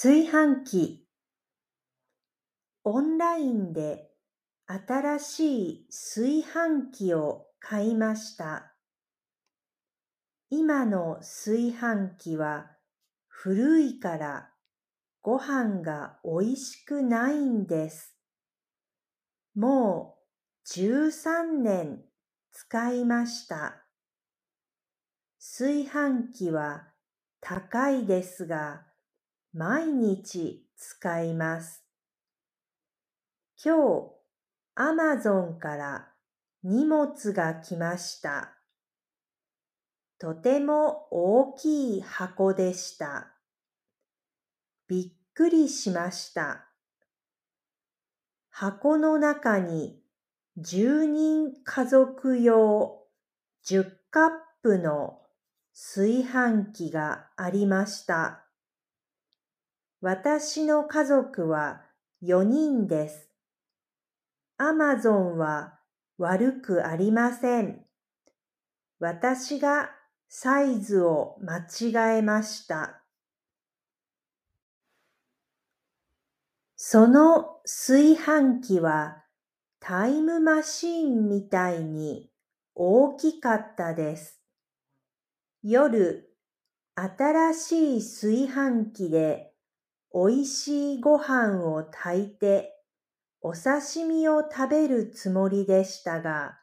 炊飯器オンラインで新しい炊飯器を買いました。今の炊飯器は古いからご飯がおいしくないんです。もう13年使いました。炊飯器は高いですが、毎日使います。今日、アマゾンから荷物が来ました。とても大きい箱でした。びっくりしました。箱の中に10人家族用10カップの炊飯器がありました。私の家族は4人です。アマゾンは悪くありません。私がサイズを間違えました。その炊飯器はタイムマシーンみたいに大きかったです。夜、新しい炊飯器でおいしいご飯を炊いてお刺身を食べるつもりでしたが、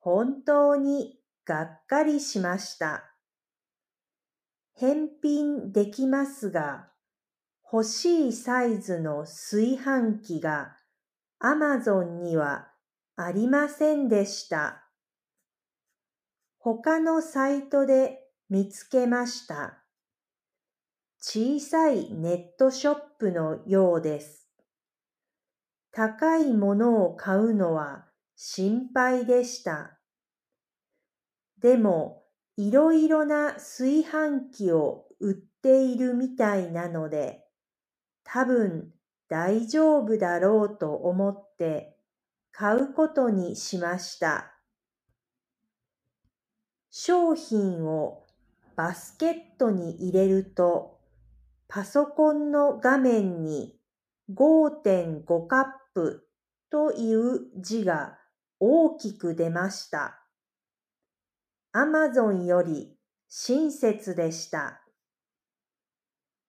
本当にがっかりしました。返品できますが、欲しいサイズの炊飯器がアマゾンにはありませんでした。他のサイトで見つけました。小さいネットショップのようです。高いものを買うのは心配でした。でも、いろいろな炊飯器を売っているみたいなので、多分大丈夫だろうと思って買うことにしました。商品をバスケットに入れると、パソコンの画面に5.5カップという字が大きく出ました。アマゾンより親切でした。